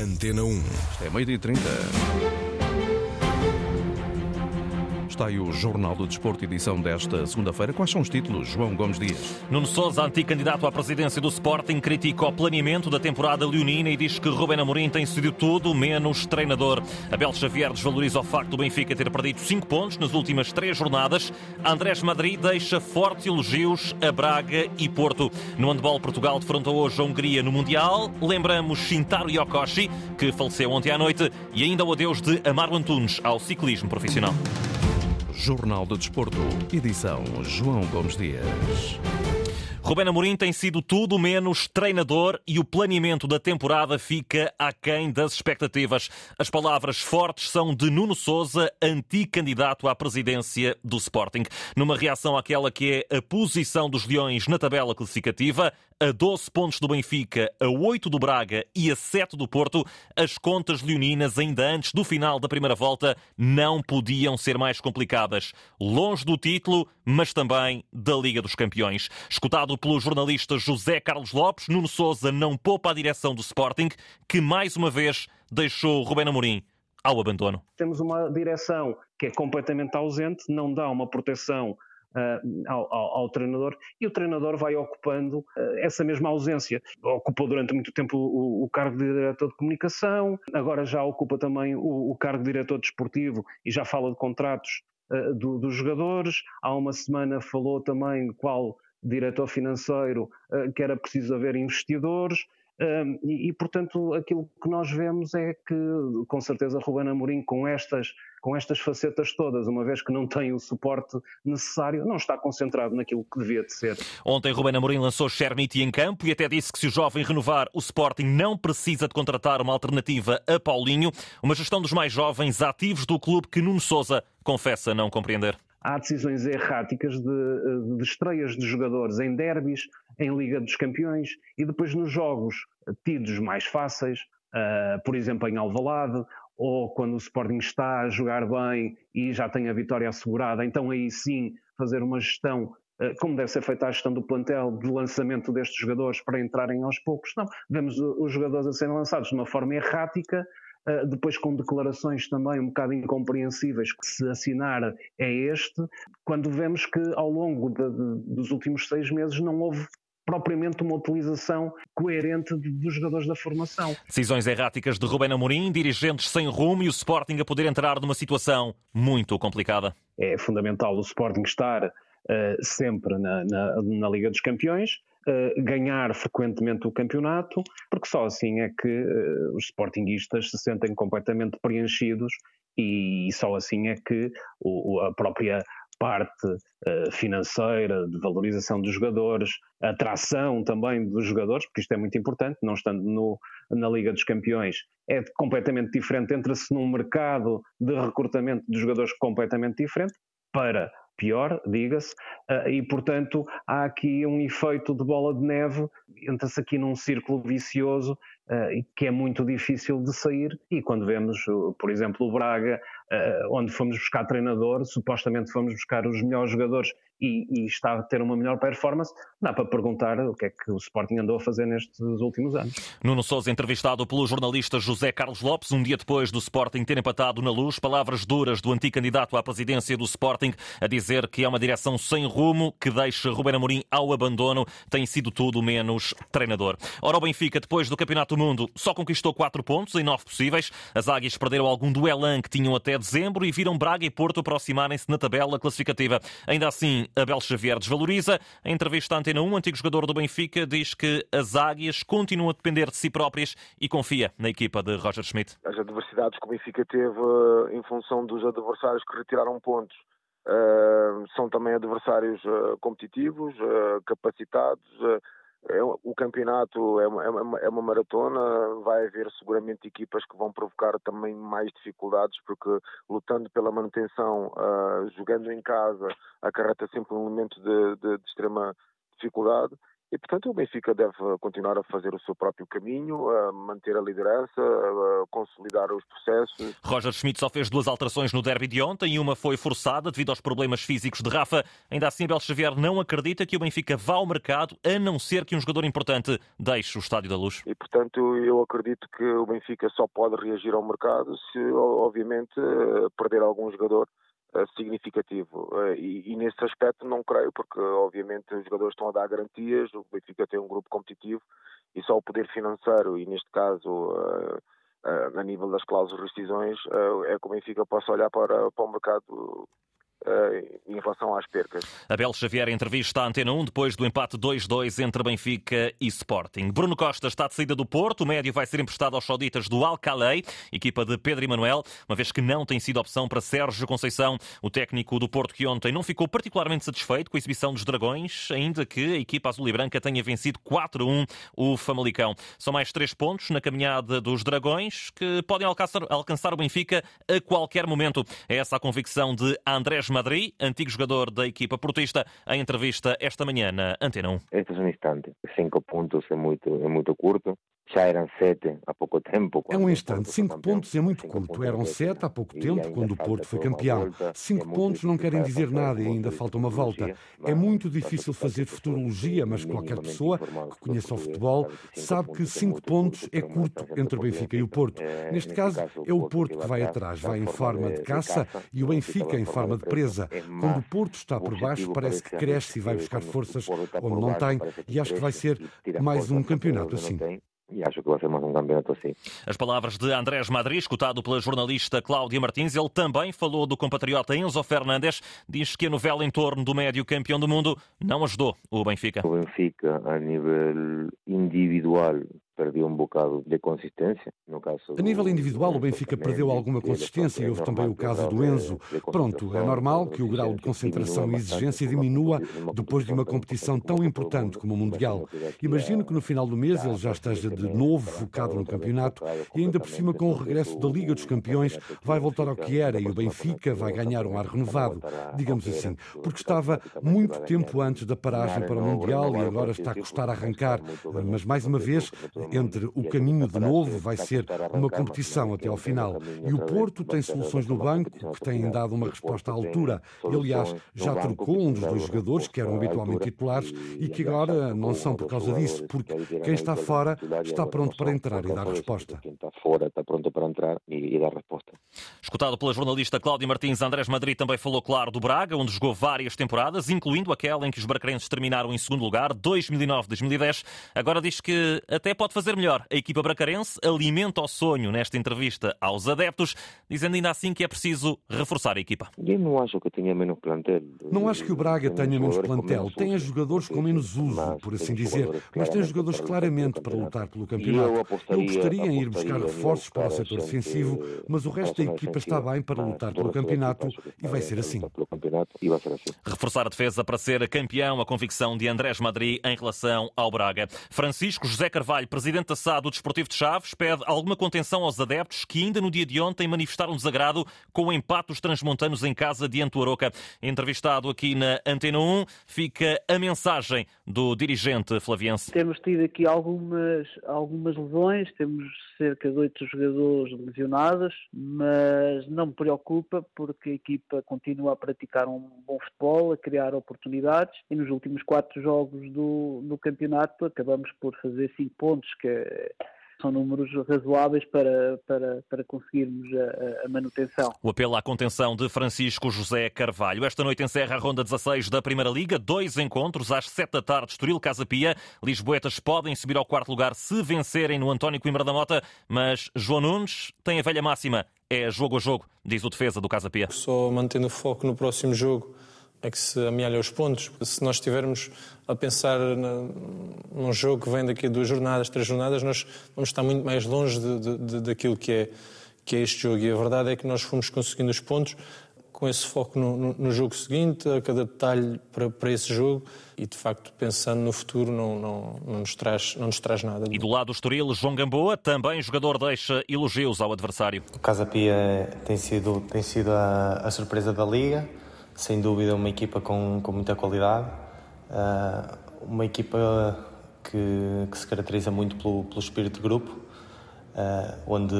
Antena 1. É meio-dia e 30. Está aí o Jornal do Desporto, edição desta segunda-feira. Quais são os títulos, João Gomes Dias? Nuno Sousa, anticandidato à presidência do Sporting, critica o planeamento da temporada leonina e diz que Rubén Amorim tem sido tudo menos treinador. Abel Xavier desvaloriza o facto do Benfica ter perdido 5 pontos nas últimas três jornadas. Andrés Madrid deixa fortes elogios a Braga e Porto. No handball, Portugal defrontou hoje a Hungria no Mundial. Lembramos Shintaro Yokoshi, que faleceu ontem à noite, e ainda o adeus de Amaro Antunes ao ciclismo profissional. Jornal do Desporto, edição João Gomes Dias. Rubén Amorim tem sido tudo menos treinador e o planeamento da temporada fica aquém das expectativas. As palavras fortes são de Nuno Sousa, anticandidato à presidência do Sporting. Numa reação àquela que é a posição dos Leões na tabela classificativa, a 12 pontos do Benfica, a 8 do Braga e a 7 do Porto, as contas leoninas, ainda antes do final da primeira volta, não podiam ser mais complicadas. Longe do título, mas também da Liga dos Campeões. Escutado pelo jornalista José Carlos Lopes, Nuno Souza não poupa a direção do Sporting, que mais uma vez deixou Rubén Amorim ao abandono. Temos uma direção que é completamente ausente, não dá uma proteção Uh, ao, ao, ao, treinador e o treinador vai ocupando uh, essa mesma ausência. Ocupou durante muito tempo o, o, cargo de diretor de comunicação, agora já ocupa também o, o cargo de diretor desportivo e já fala de contratos uh, do, dos jogadores. Há uma semana falou também qual diretor financeiro que era preciso haver investidores. Um, e, e, portanto, aquilo que nós vemos é que, com certeza, Ruben Amorim, com estas, com estas facetas todas, uma vez que não tem o suporte necessário, não está concentrado naquilo que devia de ser. Ontem, Ruben Amorim lançou Chermiti em campo e até disse que se o jovem renovar, o Sporting não precisa de contratar uma alternativa a Paulinho, uma gestão dos mais jovens ativos do clube que Nuno Sousa confessa não compreender há decisões erráticas de, de estreias de jogadores em derbys, em Liga dos Campeões e depois nos jogos tidos mais fáceis, uh, por exemplo em Alvalade, ou quando o Sporting está a jogar bem e já tem a vitória assegurada, então aí sim fazer uma gestão uh, como deve ser feita a gestão do plantel de lançamento destes jogadores para entrarem aos poucos. Não, vemos os jogadores a serem lançados de uma forma errática, depois com declarações também um bocado incompreensíveis, que se assinar é este, quando vemos que ao longo de, de, dos últimos seis meses não houve propriamente uma utilização coerente dos jogadores da formação. Decisões erráticas de Rubén Amorim, dirigentes sem rumo e o Sporting a poder entrar numa situação muito complicada. É fundamental o Sporting estar uh, sempre na, na, na Liga dos Campeões, ganhar frequentemente o campeonato, porque só assim é que uh, os sportinguistas se sentem completamente preenchidos e só assim é que a própria parte uh, financeira, de valorização dos jogadores, atração também dos jogadores, porque isto é muito importante, não estando no, na Liga dos Campeões, é completamente diferente, entra-se num mercado de recrutamento de jogadores completamente diferente, para pior, diga-se, uh, e portanto há aqui um efeito de bola de neve, entra-se aqui num círculo vicioso uh, que é muito difícil de sair, e quando vemos, por exemplo, o Braga onde fomos buscar treinador, supostamente fomos buscar os melhores jogadores e, e, está a ter uma melhor performance, dá para perguntar o que é que o Sporting andou a fazer nestes últimos anos. Nuno Sousa, entrevistado pelo jornalista José Carlos Lopes, um dia depois do Sporting ter empatado na luz, palavras duras do antigo candidato à presidência do Sporting, a dizer que é uma direção sem rumo, que deixa Ruben Amorim ao abandono, tem sido tudo menos treinador. Ora, o Benfica, depois do Campeonato do Mundo, só conquistou 4 pontos em 9 possíveis. As Águias perderam algum duelan que tinham até dezembro e viram Braga e Porto aproximarem-se na tabela classificativa. Ainda assim, Abel Xavier desvaloriza. Em entrevista à Antena 1, o antigo jogador do Benfica diz que as águias continuam a depender de si próprias e confia na equipa de Roger Schmidt. As adversidades que o Benfica teve eh, em função dos adversários que retiraram pontos uh, são também adversários uh, competitivos, capacitados é, o campeonato é uma, é, uma, é uma, maratona, vai haver seguramente equipas que vão provocar também mais dificuldades, porque lutando pela manutenção, uh, jogando em casa, acarreta sempre um elemento de, de, de extrema dificuldade e, portanto, o Benfica deve continuar a fazer o seu próprio caminho, a manter a liderança, a consolidar os processos. Roger Schmidt só fez duas alterações no derby de ontem e uma foi forçada devido aos problemas físicos de Rafa. Ainda assim, Abel Xavier não acredita que o Benfica vá ao mercado, a não ser que um jogador importante deixe o Estádio da Luz. E, portanto, eu acredito que o Benfica só pode reagir ao mercado se, obviamente, perder algum jogador significativo. Eh, e, e, nesse aspecto não creio, porque obviamente os jogadores estão a dar garantias, o Benfica tem um grupo competitivo e só o poder financeiro, e neste caso eh, a nível das cláusulas de rescisões, é que o Benfica possa olhar para, para o mercado em relação às percas. Abel Xavier entrevista à Antena 1 depois do empate 2-2 entre Benfica e Sporting. Bruno Costa está de saída do Porto, o médio vai ser emprestado aos sauditas do Alcalei, equipa de Pedro Emanuel, uma vez que não tem sido opção para Sérgio Conceição, o técnico do Porto que ontem não ficou particularmente satisfeito com a exibição dos Dragões, ainda que a equipa azul e branca tenha vencido 4-1 o Famalicão. São mais três pontos na caminhada dos Dragões que podem alcançar, alcançar o Benfica a qualquer momento. É essa a convicção de Andrés Madrid, antigo jogador da equipa portista, em entrevista esta manhã na Antena 1. Este é um instante. Cinco pontos é muito, é muito curto já eram sete há pouco tempo. É um instante, cinco pontos é muito curto. Eram sete há pouco tempo, quando o Porto foi campeão. Cinco pontos não querem dizer nada e ainda falta uma volta. É muito difícil fazer futurologia, mas qualquer pessoa que conheça o futebol sabe que cinco pontos é curto entre o Benfica e o Porto. Neste caso, é o Porto que vai atrás, vai em forma de caça e o Benfica em forma de presa. Quando o Porto está por baixo, parece que cresce e vai buscar forças onde não tem, e acho que vai ser mais um campeonato assim e acho que vai ser mais um campeonato assim. As palavras de Andrés Madrid, escutado pela jornalista Cláudia Martins, ele também falou do compatriota Enzo Fernandes, diz que a novela em torno do médio campeão do mundo não ajudou o Benfica. O Benfica, a nível individual, perdeu um bocado de consistência. No caso a nível individual, o Benfica perdeu alguma consistência e houve também o caso do Enzo. Pronto, é normal que o grau de concentração e exigência diminua depois de uma competição tão importante como o Mundial. Imagino que no final do mês ele já esteja de novo focado no campeonato e ainda por cima com o regresso da Liga dos Campeões vai voltar ao que era e o Benfica vai ganhar um ar renovado, digamos assim, porque estava muito tempo antes da paragem para o Mundial e agora está a custar arrancar. Mas mais uma vez, entre o caminho de novo vai ser uma competição até ao final. E o Porto tem soluções no banco que têm dado uma resposta à altura. E, aliás, já trocou um dos dois jogadores que eram habitualmente titulares e que agora não são por causa disso, porque quem está fora está pronto para entrar e dar resposta. Quem está fora está pronto para entrar e dar resposta. Escutado pela jornalista Cláudia Martins, Andrés Madrid também falou, claro, do Braga, onde jogou várias temporadas, incluindo aquela em que os bracarenses terminaram em segundo lugar, 2009-2010. Agora diz que até pode fazer melhor. A equipa bracarense alimenta o sonho nesta entrevista aos adeptos, dizendo ainda assim que é preciso reforçar a equipa. Eu não acho que tenha menos plantel. Não acho que o Braga tenha menos plantel. Tem jogadores com menos uso, por assim dizer, mas tem jogadores claramente para lutar pelo campeonato. Eu gostaria em ir buscar reforços para o setor defensivo, mas o resto da equipa está bem para lutar pelo campeonato e vai ser assim. Reforçar a defesa para ser campeão, a convicção de Andrés Madrid em relação ao Braga. Francisco José Carvalho, presidente presidente da SAD do Desportivo de Chaves pede alguma contenção aos adeptos que ainda no dia de ontem manifestaram desagrado com o empate dos transmontanos em casa diante do Aroca. Entrevistado aqui na Antena 1, fica a mensagem do dirigente flaviense. Temos tido aqui algumas, algumas lesões, temos cerca de oito jogadores lesionados, mas não me preocupa porque a equipa continua a praticar um bom futebol, a criar oportunidades e nos últimos quatro jogos do, do campeonato acabamos por fazer cinco pontos, que são números razoáveis para, para, para conseguirmos a, a, manutenção. O apelo à contenção de Francisco José Carvalho. Esta noite encerra a ronda 16 da Primeira Liga. Dois encontros às 7 da tarde. Estoril Casa Pia. Lisboetas podem subir ao quarto lugar se vencerem no António Coimbra da Mota, mas João Nunes tem a velha máxima. É jogo a jogo, diz o defesa do Casa Pia. Só mantendo o foco no próximo jogo é que se amealha os pontos. Se nós estivermos a pensar num jogo que vem daqui a duas jornadas, três jornadas, nós vamos estar muito mais longe de, de, de, daquilo que é, que é este jogo. E a verdade é que nós fomos conseguindo os pontos com esse foco no, no, no jogo seguinte, a cada detalhe para, para, esse jogo e, de facto, pensando no futuro, não, não, não, nos, traz, não nos traz nada. E do lado do Estoril, João Gamboa, também jogador deixa elogios ao adversário. O Casa Pia tem sido, tem sido a, a surpresa da Liga sem dúvida uma equipa com, com muita qualidade. Uh, uma equipa que, que se caracteriza muito pelo, pelo espírito de grupo, uh, onde,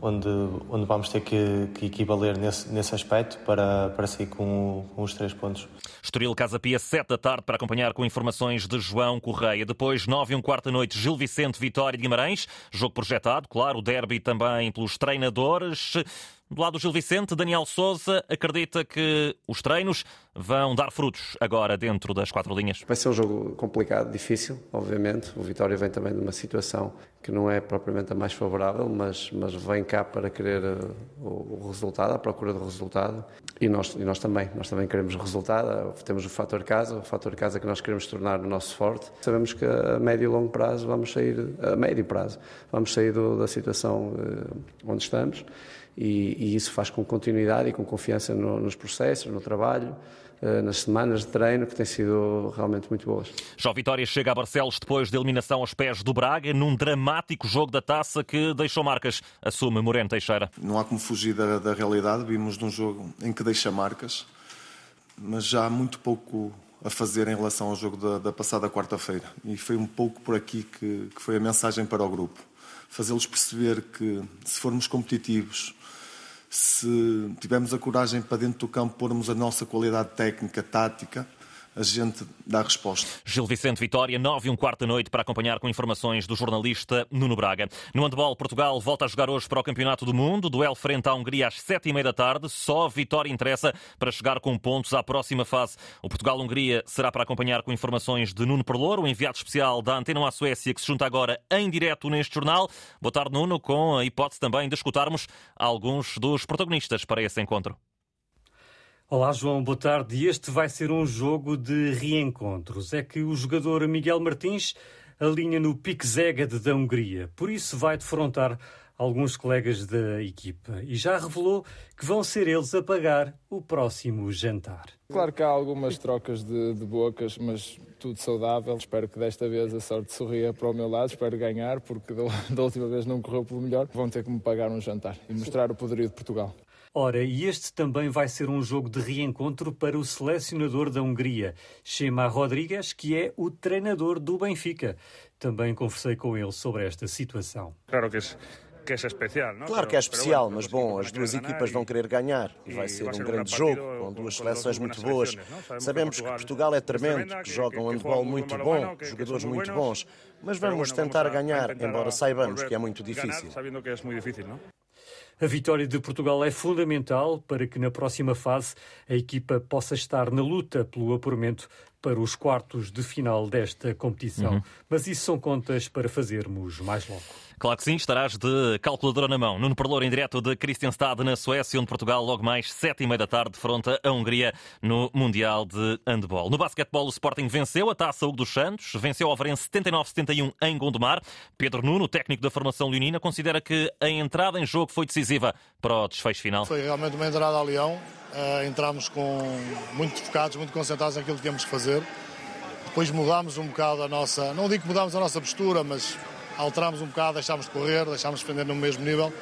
onde, onde vamos ter que, que equivaler nesse, nesse aspecto para, para sair com, com os três pontos. Estoril Casa Pia, 7 da tarde, para acompanhar com informações de João Correia. Depois, 9 e um quarto da noite, Gil Vicente, Vitória de Guimarães. Jogo projetado, claro, o derby também pelos treinadores. Do lado do Gil Vicente, Daniel Souza acredita que os treinos vão dar frutos agora dentro das quatro linhas. Vai ser um jogo complicado, difícil, obviamente. O Vitória vem também de uma situação que não é propriamente a mais favorável, mas, mas vem cá para querer uh, o, o, resultado, a procura do resultado. E nós, e nós também, nós também queremos resultado. Temos o fator casa, o fator casa que nós queremos tornar o nosso forte. Sabemos que a médio e longo prazo vamos sair, a médio prazo, vamos sair do, da situação uh, onde estamos e, e, isso faz com continuidade e com confiança no, nos processos, no trabalho, eh, nas semanas de treino que têm sido realmente muito boas. Já Vitória chega a Barcelos depois da eliminação aos pés do Braga, num dramático jogo da taça que deixou marcas, assume Moreno Teixeira. Não há como fugir da, da realidade, vimos num jogo em que deixa marcas, mas já há muito pouco a fazer em relação ao jogo da, da passada quarta-feira. E foi um pouco por aqui que, que foi a mensagem para o grupo. Fazê-los perceber que, se formos competitivos, se tivermos a coragem para dentro do campo pormos a nossa qualidade técnica, tática, a gente dá resposta. Gil Vicente Vitória, 9 e um quarto da noite, para acompanhar com informações do jornalista Nuno Braga. No handball, Portugal volta a jogar hoje para o Campeonato do Mundo. Duelo frente à Hungria às sete e meia da tarde. Só vitória interessa para chegar com pontos à próxima fase. O Portugal-Hungria será para acompanhar com informações de Nuno Perlouro, o enviado especial da Antena à Suécia, que se junta agora em direto neste jornal. Boa tarde, Nuno, com a hipótese também de escutarmos alguns dos protagonistas para esse encontro. Olá, João, boa tarde. Este vai ser um jogo de reencontros. É que o jogador Miguel Martins alinha no Pikzeged da Hungria, por isso vai defrontar alguns colegas da equipa e já revelou que vão ser eles a pagar o próximo jantar. Claro que há algumas trocas de, de, bocas, mas tudo saudável. Espero que desta vez a sorte sorria para o meu lado, espero ganhar, porque da, da última vez não correu pelo melhor. Vão ter que me pagar um jantar e mostrar o poderio de Portugal. Ora, e este também vai ser um jogo de reencontro para o selecionador da Hungria, Chema Rodrigues, que é o treinador do Benfica. Também conversei com ele sobre esta situação. Claro que é. Que é especial, não? Claro que é especial, mas bom, as duas equipas vão querer ganhar e vai ser um grande jogo, com duas seleções muito boas. Sabemos que Portugal é tremendo, que joga um handball muito bom, jogadores muito bons, mas vamos tentar ganhar, embora saibamos que é muito difícil. A vitória de Portugal é fundamental para que na próxima fase a equipa possa estar na luta pelo apuramento para os quartos de final desta competição. Uhum. Mas isso são contas para fazermos mais logo. Claro que sim, estarás de calculadora na mão. Nuno Perlouro em direto de Kristianstad, na Suécia, onde Portugal, logo mais sete e meia da tarde, defronta a Hungria no Mundial de Handball. No basquetebol, o Sporting venceu a taça Hugo dos Santos, venceu o Alvarense 79-71 em Gondomar. Pedro Nuno, técnico da formação leonina, considera que a entrada em jogo foi decisiva para o desfecho final. Foi realmente uma entrada a Leão. Uh, entramos com muito focados, muito concentrados naquilo que tínhamos que fazer. Depois mudámos um bocado a nossa, não digo que mudámos a nossa postura, mas alterámos um bocado, deixámos de correr, deixámos de defender no mesmo nível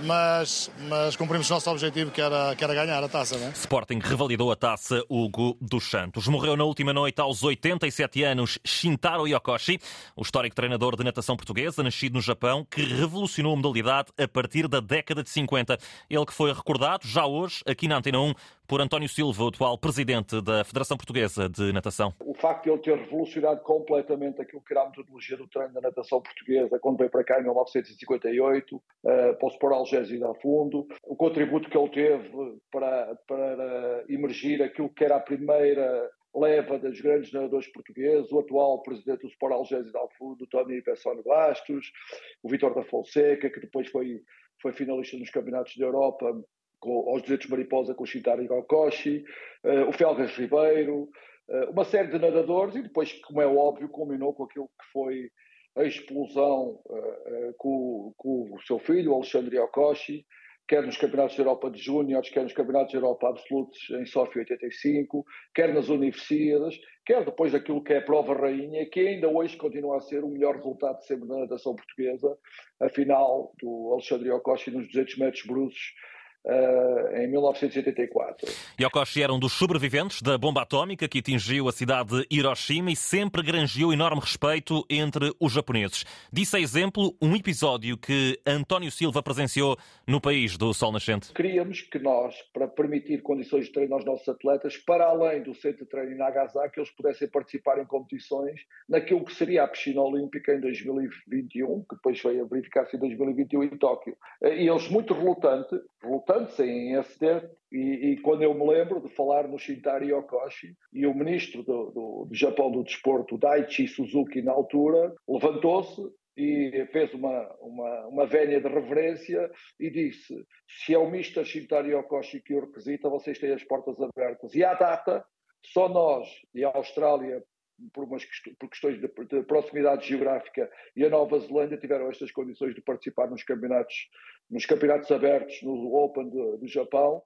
mas, mas cumprimos o nosso objetivo, que era, que era ganhar a taça. Não é? Sporting revalidou a taça Hugo dos Santos. Morreu na última noite aos 87 anos Shintaro Yokoshi, o histórico treinador de natação portuguesa, nascido no Japão, que revolucionou a modalidade a partir da década de 50. Ele que foi recordado já hoje, aqui na Antena 1, por António Silva, o atual presidente da Federação Portuguesa de Natação. O facto de ele ter revolucionado completamente aquilo que era a metodologia do treino da natação portuguesa quando veio para cá em 1958, uh, para o Sport Algésio a fundo, o contributo que ele teve para, para emergir aquilo que era a primeira leva dos grandes nadadores portugueses, o atual presidente do Sport Algésio de Alfundo, Tony Pessone Bastos, o Vitor da Fonseca, que depois foi, foi finalista nos campeonatos da Europa com, aos 200 mariposa com o Shintari Gokoshi, uh, o Felgas Ribeiro, uh, uma série de nadadores e depois, como é óbvio, culminou com aquilo que foi a explosão uh, com, com, o seu filho, o Alexandre Yokoshi, quer nos Campeonatos da Europa de Júniores, quer nos Campeonatos da Europa Absolutos em Sofia 85, quer nas Universidades, quer depois daquilo que é a prova rainha, que ainda hoje continua a ser o melhor resultado sempre da natação portuguesa, a final do Alexandre Yokoshi nos 200 metros brutos uh, em 1984. Yokoshi era um dos sobreviventes da bomba atómica que atingiu a cidade de Hiroshima e sempre granjeou enorme respeito entre os japoneses. Disse a exemplo um episódio que António Silva presenciou no país do Sol Nascente. Queríamos que nós, para permitir condições de treino aos nossos atletas, para além do centro de treino em Nagasaki, eles pudessem participar em competições naquilo que seria a piscina olímpica em 2021, que depois veio a verificar-se em 2021 em Tóquio. E eles muito relutantes, relutantes em aceder, e, e, quando eu me lembro de falar no Shintari Yokoshi, e o ministro do, do, do Japão do Desporto, Daichi Suzuki, na altura, levantou-se e fez uma, uma, uma vénia de reverência e disse: se é o Mr. Shintari Yokoshi que o requisita, vocês têm as portas abertas. E à data, só nós e a Austrália, por, umas, por questões de, de, proximidade geográfica, e a Nova Zelândia tiveram estas condições de participar nos campeonatos, nos campeonatos abertos, no Open do, Japão,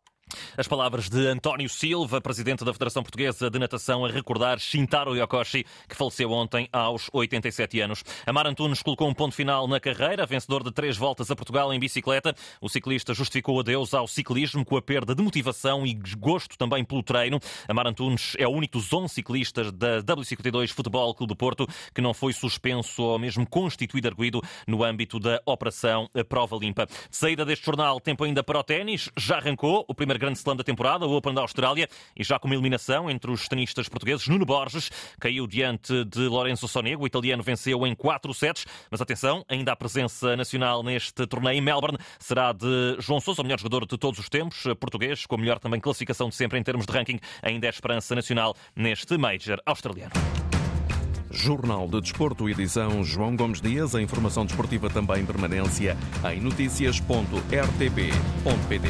as palavras de António Silva, presidente da Federação Portuguesa de Natação, a recordar Shintaro Yokoshi, que faleceu ontem aos 87 anos. Amar Antunes colocou um ponto final na carreira, vencedor de três voltas a Portugal em bicicleta. O ciclista justificou adeus ao ciclismo com a perda de motivação e gosto também pelo treino. Amar Antunes é o único dos 11 ciclistas da W52 Futebol Clube do Porto que não foi suspenso ou mesmo constituído arguído no âmbito da Operação Prova Limpa. De saída deste jornal, tempo ainda para o ténis. Já arrancou o primeiro grande slam da temporada, o Open da Austrália, e já com uma eliminação entre os tenistas portugueses, Nuno Borges caiu diante de Lorenzo Sonego, o italiano venceu em 4 sets, mas atenção, ainda a presença nacional neste torneio em Melbourne será de João Sousa, o melhor jogador de todos os tempos, português, com a melhor também classificação de sempre em termos de ranking, ainda é esperança nacional neste Major australiano. Jornal de Desporto, edição João Gomes Dias. A informação desportiva também permanência em notícias.rtp.pt.